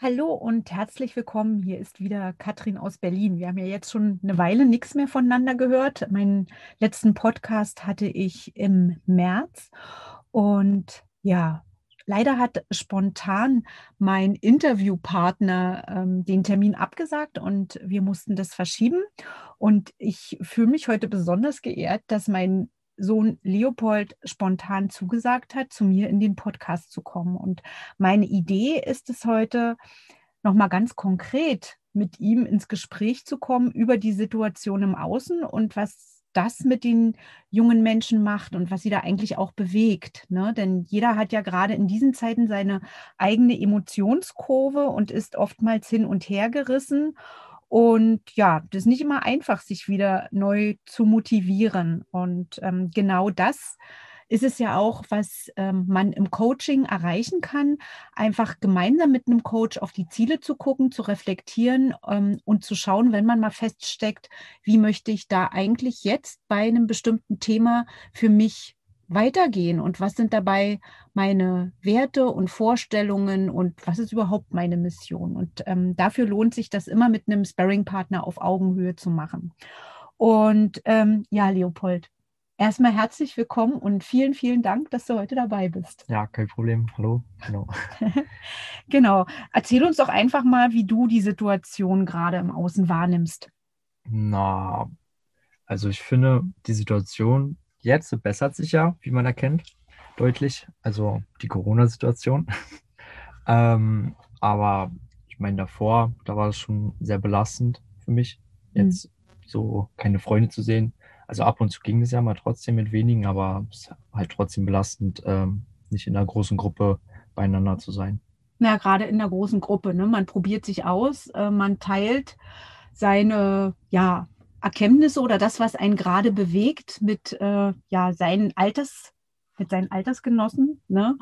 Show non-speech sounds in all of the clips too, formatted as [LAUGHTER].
Hallo und herzlich willkommen. Hier ist wieder Katrin aus Berlin. Wir haben ja jetzt schon eine Weile nichts mehr voneinander gehört. Meinen letzten Podcast hatte ich im März und ja, leider hat spontan mein Interviewpartner ähm, den Termin abgesagt und wir mussten das verschieben. Und ich fühle mich heute besonders geehrt, dass mein Sohn Leopold spontan zugesagt hat, zu mir in den Podcast zu kommen. Und meine Idee ist es heute, nochmal ganz konkret mit ihm ins Gespräch zu kommen über die Situation im Außen und was das mit den jungen Menschen macht und was sie da eigentlich auch bewegt. Ne? Denn jeder hat ja gerade in diesen Zeiten seine eigene Emotionskurve und ist oftmals hin und her gerissen. Und ja, das ist nicht immer einfach, sich wieder neu zu motivieren. Und ähm, genau das ist es ja auch, was ähm, man im Coaching erreichen kann, einfach gemeinsam mit einem Coach auf die Ziele zu gucken, zu reflektieren ähm, und zu schauen, wenn man mal feststeckt, wie möchte ich da eigentlich jetzt bei einem bestimmten Thema für mich weitergehen und was sind dabei meine Werte und Vorstellungen und was ist überhaupt meine Mission. Und ähm, dafür lohnt sich das immer mit einem Sparring-Partner auf Augenhöhe zu machen. Und ähm, ja, Leopold, erstmal herzlich willkommen und vielen, vielen Dank, dass du heute dabei bist. Ja, kein Problem. Hallo. Genau. [LAUGHS] genau. Erzähl uns doch einfach mal, wie du die Situation gerade im Außen wahrnimmst. Na, also ich finde, die Situation Jetzt bessert sich ja, wie man erkennt, deutlich. Also die Corona-Situation. [LAUGHS] ähm, aber ich meine, davor, da war es schon sehr belastend für mich, jetzt mhm. so keine Freunde zu sehen. Also ab und zu ging es ja mal trotzdem mit wenigen, aber es ist halt trotzdem belastend, ähm, nicht in einer großen Gruppe beieinander zu sein. Na, gerade in der großen Gruppe. Ne? Man probiert sich aus, äh, man teilt seine, ja, Erkenntnisse oder das, was einen gerade bewegt mit äh, ja, seinen Alters, mit seinen Altersgenossen. Ne?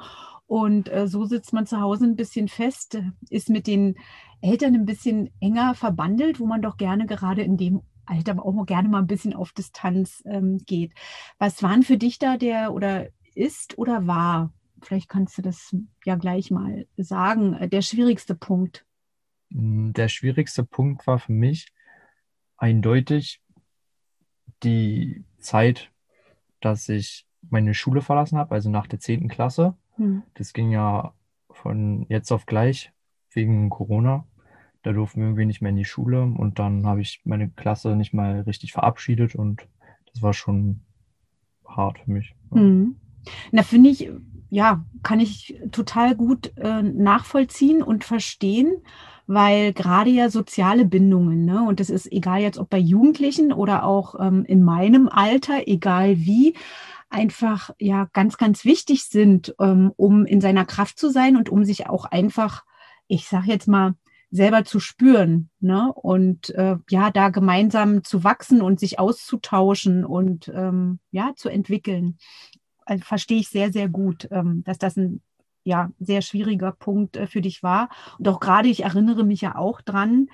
Und äh, so sitzt man zu Hause ein bisschen fest, ist mit den Eltern ein bisschen enger verbandelt, wo man doch gerne gerade in dem Alter auch mal gerne mal ein bisschen auf Distanz ähm, geht. Was waren für dich da der oder ist oder war, vielleicht kannst du das ja gleich mal sagen, äh, der schwierigste Punkt? Der schwierigste Punkt war für mich, eindeutig die Zeit, dass ich meine Schule verlassen habe, also nach der 10. Klasse. Mhm. Das ging ja von jetzt auf gleich wegen Corona. Da durften wir irgendwie nicht mehr in die Schule und dann habe ich meine Klasse nicht mal richtig verabschiedet und das war schon hart für mich. Mhm. Na, finde ich, ja, kann ich total gut äh, nachvollziehen und verstehen weil gerade ja soziale Bindungen, ne, und das ist egal jetzt, ob bei Jugendlichen oder auch ähm, in meinem Alter, egal wie, einfach ja ganz, ganz wichtig sind, ähm, um in seiner Kraft zu sein und um sich auch einfach, ich sag jetzt mal, selber zu spüren, ne? Und äh, ja, da gemeinsam zu wachsen und sich auszutauschen und ähm, ja, zu entwickeln. Also, verstehe ich sehr, sehr gut, ähm, dass das ein ja, sehr schwieriger Punkt äh, für dich war. Und auch gerade, ich erinnere mich ja auch dran,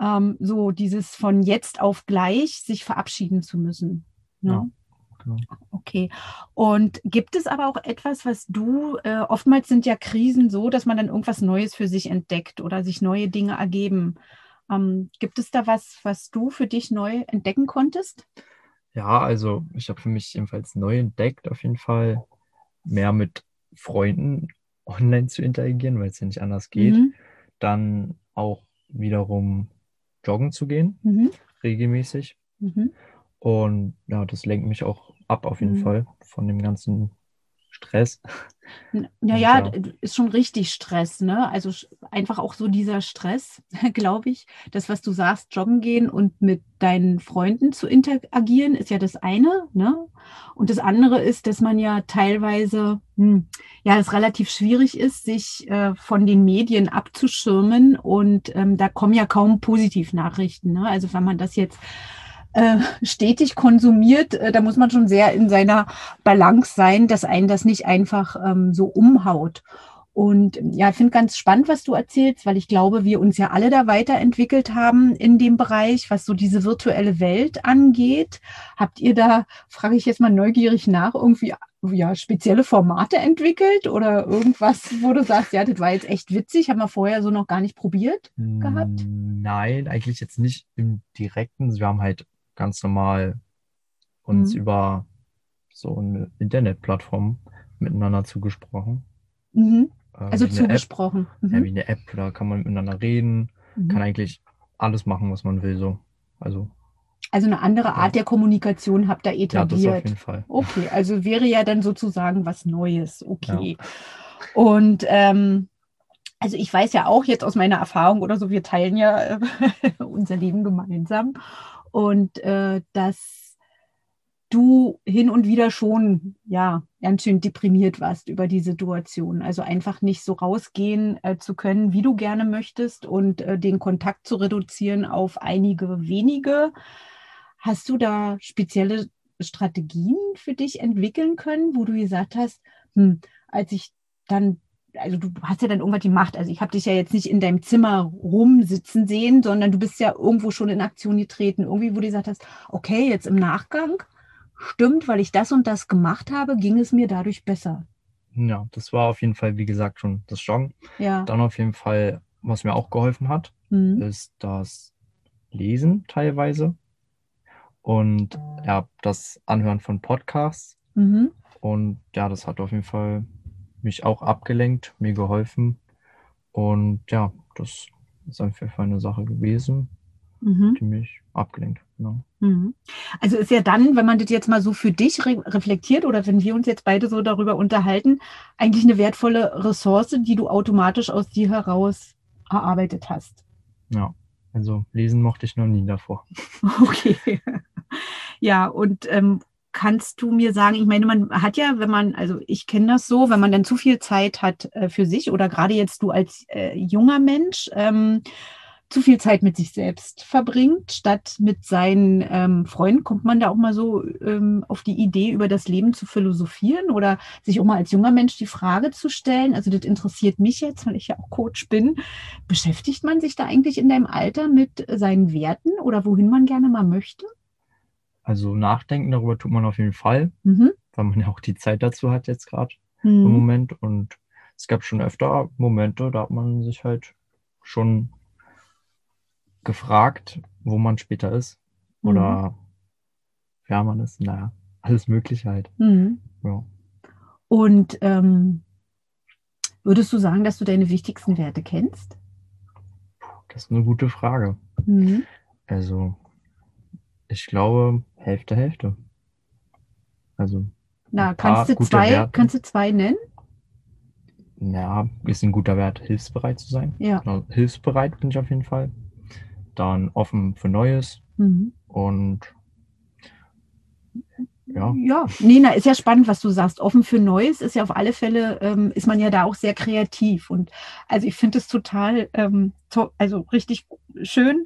ähm, so dieses von jetzt auf gleich sich verabschieden zu müssen. Ne? Ja. Genau. Okay. Und gibt es aber auch etwas, was du, äh, oftmals sind ja Krisen so, dass man dann irgendwas Neues für sich entdeckt oder sich neue Dinge ergeben. Ähm, gibt es da was, was du für dich neu entdecken konntest? Ja, also ich habe für mich jedenfalls neu entdeckt, auf jeden Fall mehr mit Freunden online zu interagieren, weil es ja nicht anders geht. Mhm. Dann auch wiederum joggen zu gehen, mhm. regelmäßig. Mhm. Und ja, das lenkt mich auch ab auf jeden mhm. Fall von dem ganzen Stress. [LAUGHS] Ja, ja, ist schon richtig Stress, ne? Also einfach auch so dieser Stress, [LAUGHS] glaube ich. Das, was du sagst, joggen gehen und mit deinen Freunden zu interagieren, ist ja das eine. Ne? Und das andere ist, dass man ja teilweise, hm, ja, es relativ schwierig ist, sich äh, von den Medien abzuschirmen. Und ähm, da kommen ja kaum Positivnachrichten. Ne? Also wenn man das jetzt äh, stetig konsumiert, äh, da muss man schon sehr in seiner Balance sein, dass einen das nicht einfach ähm, so umhaut. Und ja, ich finde ganz spannend, was du erzählst, weil ich glaube, wir uns ja alle da weiterentwickelt haben in dem Bereich, was so diese virtuelle Welt angeht. Habt ihr da, frage ich jetzt mal neugierig nach, irgendwie ja, spezielle Formate entwickelt oder irgendwas, wo du sagst, ja, das war jetzt echt witzig, haben wir vorher so noch gar nicht probiert gehabt? Nein, eigentlich jetzt nicht im direkten. Wir haben halt ganz normal uns mhm. über so eine Internetplattform miteinander zugesprochen. Mhm. Äh, also zugesprochen. Mhm. Ja, wie eine App, da kann man miteinander reden, mhm. kann eigentlich alles machen, was man will. So. Also, also eine andere ja. Art der Kommunikation habt ihr etabliert. Ja, das auf jeden Fall. Okay, [LAUGHS] also wäre ja dann sozusagen was Neues. Okay. Ja. Und ähm, also ich weiß ja auch jetzt aus meiner Erfahrung oder so, wir teilen ja äh, [LAUGHS] unser Leben gemeinsam. Und äh, dass du hin und wieder schon, ja, ganz schön deprimiert warst über die Situation. Also einfach nicht so rausgehen äh, zu können, wie du gerne möchtest und äh, den Kontakt zu reduzieren auf einige wenige. Hast du da spezielle Strategien für dich entwickeln können, wo du gesagt hast, hm, als ich dann also du hast ja dann irgendwann die Macht. Also ich habe dich ja jetzt nicht in deinem Zimmer rumsitzen sehen, sondern du bist ja irgendwo schon in Aktion getreten. Irgendwie, wo du gesagt hast, okay, jetzt im Nachgang stimmt, weil ich das und das gemacht habe, ging es mir dadurch besser. Ja, das war auf jeden Fall, wie gesagt, schon das Joggen. Ja. Dann auf jeden Fall, was mir auch geholfen hat, mhm. ist das Lesen teilweise und ja, das Anhören von Podcasts. Mhm. Und ja, das hat auf jeden Fall mich auch abgelenkt, mir geholfen. Und ja, das ist Fall eine Sache gewesen, mhm. die mich abgelenkt. Genau. Mhm. Also ist ja dann, wenn man das jetzt mal so für dich re reflektiert oder wenn wir uns jetzt beide so darüber unterhalten, eigentlich eine wertvolle Ressource, die du automatisch aus dir heraus erarbeitet hast. Ja, also lesen mochte ich noch nie davor. [LAUGHS] Okay. Ja, und ähm, kannst du mir sagen, ich meine, man hat ja, wenn man, also ich kenne das so, wenn man dann zu viel Zeit hat äh, für sich oder gerade jetzt du als äh, junger Mensch, ähm, zu viel Zeit mit sich selbst verbringt, statt mit seinen ähm, Freunden, kommt man da auch mal so ähm, auf die Idee, über das Leben zu philosophieren oder sich auch mal als junger Mensch die Frage zu stellen. Also das interessiert mich jetzt, weil ich ja auch Coach bin. Beschäftigt man sich da eigentlich in deinem Alter mit seinen Werten oder wohin man gerne mal möchte? Also nachdenken darüber tut man auf jeden Fall, mhm. weil man ja auch die Zeit dazu hat jetzt gerade mhm. im Moment. Und es gab schon öfter Momente, da hat man sich halt schon gefragt, wo man später ist oder mhm. wer man ist. Naja, alles Mögliche halt. Mhm. Ja. Und ähm, würdest du sagen, dass du deine wichtigsten Werte kennst? Das ist eine gute Frage. Mhm. Also, ich glaube, Hälfte, Hälfte. Also. Na, kannst du, zwei, kannst du zwei nennen? Ja, ist ein guter Wert, hilfsbereit zu sein. Ja. Genau, hilfsbereit bin ich auf jeden Fall dann offen für Neues mhm. und ja. Ja, Nina, ist ja spannend, was du sagst. Offen für Neues ist ja auf alle Fälle, ähm, ist man ja da auch sehr kreativ. Und also ich finde es total, ähm, to also richtig schön,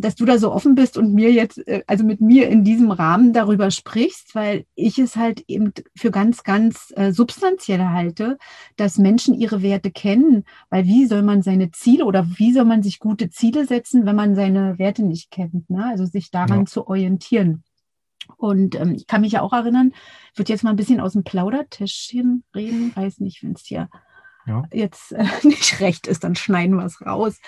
dass du da so offen bist und mir jetzt, äh, also mit mir in diesem Rahmen darüber sprichst, weil ich es halt eben für ganz, ganz äh, substanziell halte, dass Menschen ihre Werte kennen. Weil wie soll man seine Ziele oder wie soll man sich gute Ziele setzen, wenn man seine Werte nicht kennt? Ne? Also sich daran ja. zu orientieren. Und ähm, ich kann mich ja auch erinnern, ich würde jetzt mal ein bisschen aus dem Plaudertischchen reden, weiß nicht, wenn es hier ja. jetzt äh, [LAUGHS] nicht recht ist, dann schneiden wir es raus.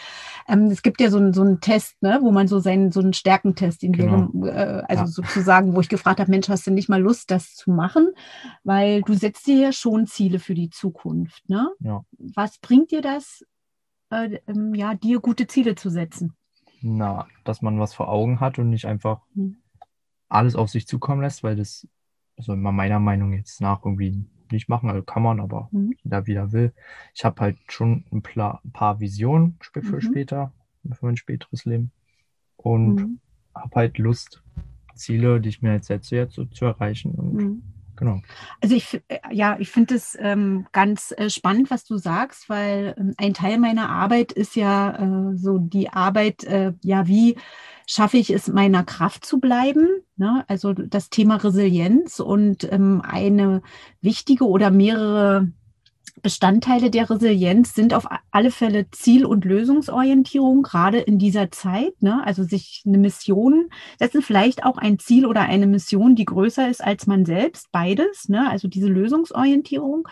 Ähm, es gibt ja so, ein, so einen Test, ne, wo man so seinen so einen Stärkentest, in genau. Während, äh, also ja. sozusagen, wo ich gefragt habe, Mensch, hast du nicht mal Lust, das zu machen? Weil du setzt dir ja schon Ziele für die Zukunft. Ne? Ja. Was bringt dir das, äh, ähm, ja, dir gute Ziele zu setzen? Na, dass man was vor Augen hat und nicht einfach hm alles auf sich zukommen lässt, weil das, also meiner Meinung jetzt nach irgendwie nicht machen, also kann man, aber Mhm. jeder wieder will. Ich habe halt schon ein, paar Visionen für Mhm. später, für mein späteres Leben. Und Mhm. habe halt Lust, Ziele, die ich mir jetzt setze, jetzt so zu erreichen. Und Mhm. Genau. Also ich, äh, ja, ich finde es ähm, ganz äh, spannend, was du sagst, weil ähm, ein Teil meiner Arbeit ist ja äh, so die Arbeit, äh, ja, wie schaffe ich es, meiner Kraft zu bleiben? Ne? Also das Thema Resilienz und ähm, eine wichtige oder mehrere Bestandteile der Resilienz sind auf alle Fälle Ziel- und Lösungsorientierung, gerade in dieser Zeit. Ne? Also sich eine Mission setzen, vielleicht auch ein Ziel oder eine Mission, die größer ist als man selbst, beides. Ne? Also diese Lösungsorientierung.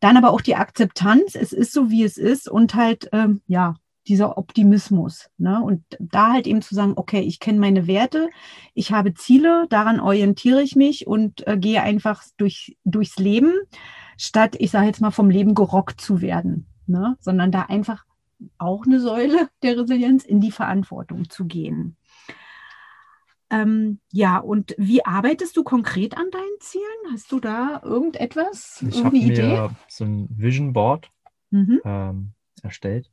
Dann aber auch die Akzeptanz, es ist so, wie es ist und halt, ähm, ja, dieser Optimismus. Ne? Und da halt eben zu sagen, okay, ich kenne meine Werte, ich habe Ziele, daran orientiere ich mich und äh, gehe einfach durch, durchs Leben, statt, ich sage jetzt mal, vom Leben gerockt zu werden, ne? sondern da einfach auch eine Säule der Resilienz in die Verantwortung zu gehen. Ähm, ja, und wie arbeitest du konkret an deinen Zielen? Hast du da irgendetwas, Ich habe irgendeine Idee? mir so ein Vision Board Mhm. ähm, erstellt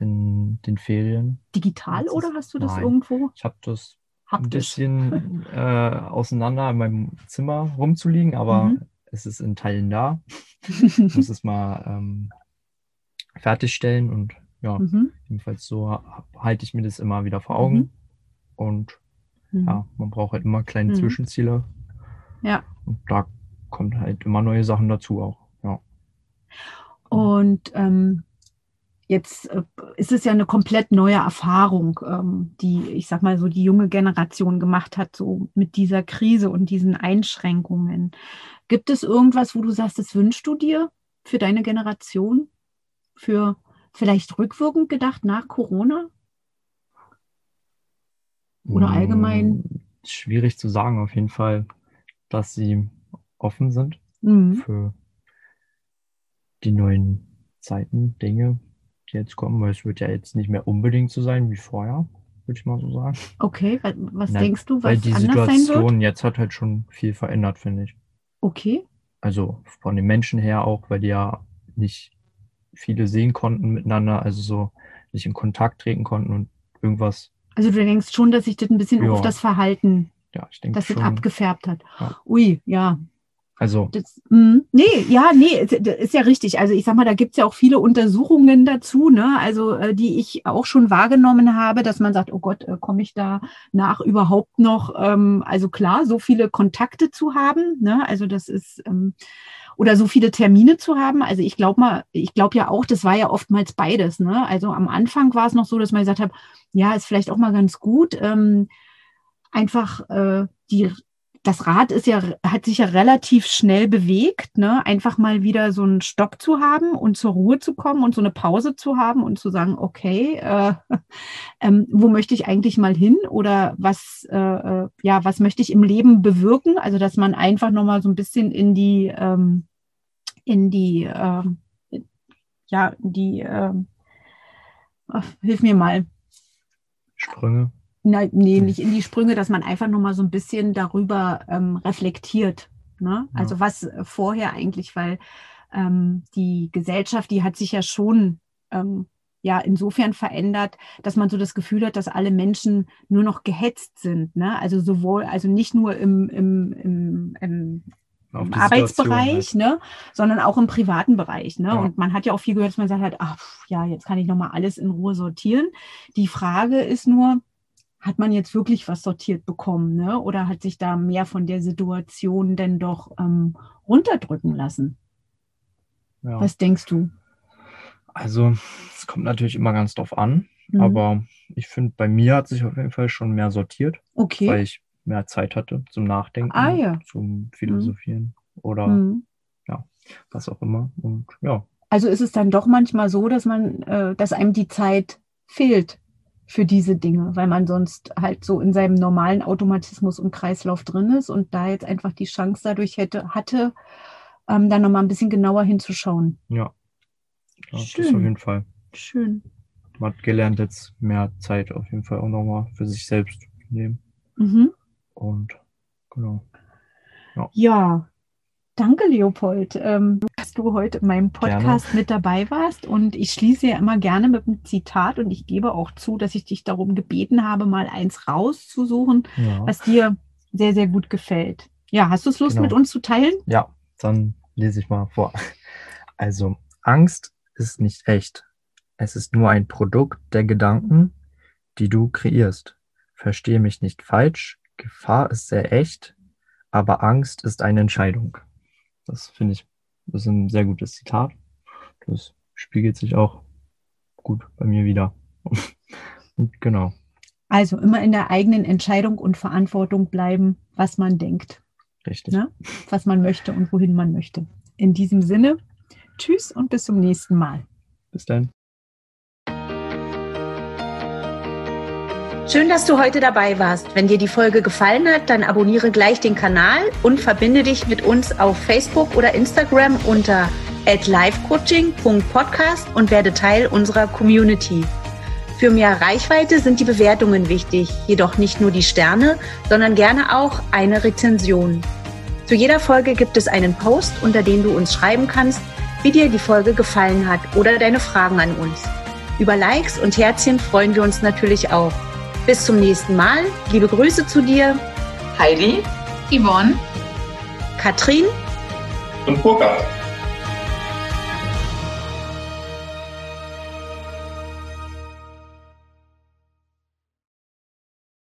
in den Ferien. Digital Das oder hast du das nein. irgendwo Ich habe das ein haptisch? bisschen äh, auseinander in meinem Zimmer rumzuliegen, aber Mhm. Es ist in Teilen da. Ich [LAUGHS] muss es mal ähm, fertigstellen und ja, mhm. jedenfalls so ha- halte ich mir das immer wieder vor Augen. Und Mhm. ja, man braucht halt immer kleine Mhm. Zwischenziele. Ja. Und da kommt halt immer neue Sachen dazu auch. Ja. Und ähm, jetzt äh, ist es ja eine komplett neue Erfahrung, ähm, die, ich sag mal so, die junge Generation gemacht hat, so mit dieser Krise und diesen Einschränkungen. Gibt es irgendwas, wo du sagst, das wünschst du dir für deine Generation? Für vielleicht rückwirkend gedacht nach Corona? Oder allgemein? Mm, Schwierig zu sagen, auf jeden Fall, dass sie offen sind Mhm. für die neuen Zeiten, Dinge, die jetzt kommen, weil es wird ja jetzt nicht mehr unbedingt so sein wie vorher, würde ich mal so sagen. Okay, wa- was Nein, denkst du, Weil was die sein wird? Situation jetzt hat halt schon viel verändert, finde ich. Okay. Also von den Menschen her auch, weil die ja nicht viele sehen konnten miteinander, also so nicht in Kontakt treten konnten und irgendwas, Also du denkst schon, dass sich das ein bisschen Ja. auf das Verhalten, ja, ich denke das schon, abgefärbt hat. Ja. Ui, ja, also Das, mm, nee, ja, nee, ist, ist ja richtig. Also ich sag mal, da gibt's ja auch viele Untersuchungen dazu, ne? Also äh, die ich auch schon wahrgenommen habe, dass man sagt, oh Gott, äh, komme ich da nach überhaupt noch? Ähm, also klar, so viele Kontakte zu haben, ne? Also das ist ähm, oder so viele Termine zu haben. Also ich glaube mal, ich glaube ja auch, das war ja oftmals beides, ne? Also am Anfang war es noch so, dass man gesagt hat, ja, ist vielleicht auch mal ganz gut, ähm, einfach äh, die das Rad ist ja, hat sich ja relativ schnell bewegt, ne? Einfach mal wieder so einen Stopp zu haben und zur Ruhe zu kommen und so eine Pause zu haben und zu sagen, okay, äh, [LAUGHS] ähm, wo möchte ich eigentlich mal hin oder was, äh, äh, ja, was möchte ich im Leben bewirken? Also, dass man einfach nochmal so ein bisschen in die, ähm, in die, ähm, ja, in die, ähm, hilf mir mal, Sprünge. Nein, nee, nicht in die Sprünge, dass man einfach nochmal so ein bisschen darüber ähm, reflektiert. Ne? Ja. Also was äh, vorher eigentlich, weil ähm, die Gesellschaft, die hat sich ja schon ähm, ja insofern verändert, dass man so das Gefühl hat, dass alle Menschen nur noch gehetzt sind. Ne? Also sowohl, also nicht nur im, im, im, im im Arbeitsbereich, halt. ne, sondern auch im privaten Bereich. Ne? Ja. Und man hat ja auch viel gehört, dass man sagt halt, ach, ja, jetzt kann ich nochmal alles in Ruhe sortieren. Die Frage ist nur, hat man jetzt wirklich was sortiert bekommen, ne? Oder hat sich da mehr von der Situation denn doch ähm, runterdrücken lassen? Ja. Was denkst du? Also, es kommt natürlich immer ganz drauf an, Mhm. aber ich finde, bei mir hat sich auf jeden Fall schon mehr sortiert, okay. weil ich mehr Zeit hatte zum Nachdenken, Ah, ja. zum Philosophieren oder Mhm. was auch immer. Und ja, Also ist es dann doch manchmal so, dass man, äh, dass einem die Zeit fehlt für diese Dinge, weil man sonst halt so in seinem normalen Automatismus und Kreislauf drin ist und da jetzt einfach die Chance dadurch hätte, hatte, ähm, dann nochmal ein bisschen genauer hinzuschauen. ja. ja das Schön. auf jeden Fall. Schön. Man hat gelernt, jetzt mehr Zeit auf jeden Fall auch nochmal für sich selbst zu nehmen. Mhm. Und genau. Ja. Danke, Leopold, ähm, dass du heute in meinem Podcast gerne. mit dabei warst. Und ich schließe ja immer gerne mit einem Zitat und ich gebe auch zu, dass ich dich darum gebeten habe, mal eins rauszusuchen, ja. was dir sehr, sehr gut gefällt. Ja, hast du es Lust, genau. mit uns zu teilen? Ja, dann lese ich mal vor. Also, Angst ist nicht echt. Es ist nur ein Produkt der Gedanken, die du kreierst. Verstehe mich nicht falsch. Gefahr ist sehr echt, aber Angst ist eine Entscheidung. Das finde ich, das ist ein sehr gutes Zitat. Das spiegelt sich auch gut bei mir wieder. [LAUGHS] Und genau. Also immer in der eigenen Entscheidung und Verantwortung bleiben, was man denkt. Richtig. Ne? Was man möchte und wohin man möchte. In diesem Sinne, tschüss und bis zum nächsten Mal. Bis dann. Schön, dass du heute dabei warst. Wenn dir die Folge gefallen hat, dann abonniere gleich den Kanal und verbinde dich mit uns auf Facebook oder Instagram unter @livecoaching.podcast und werde Teil unserer Community. Für mehr Reichweite sind die Bewertungen wichtig, jedoch nicht nur die Sterne, sondern gerne auch eine Rezension. Zu jeder Folge gibt es einen Post, unter dem du uns schreiben kannst, wie dir die Folge gefallen hat oder deine Fragen an uns. Über Likes und Herzchen freuen wir uns natürlich auch. Bis zum nächsten Mal. Liebe Grüße zu dir. Heidi, Yvonne, Katrin und Burkhard.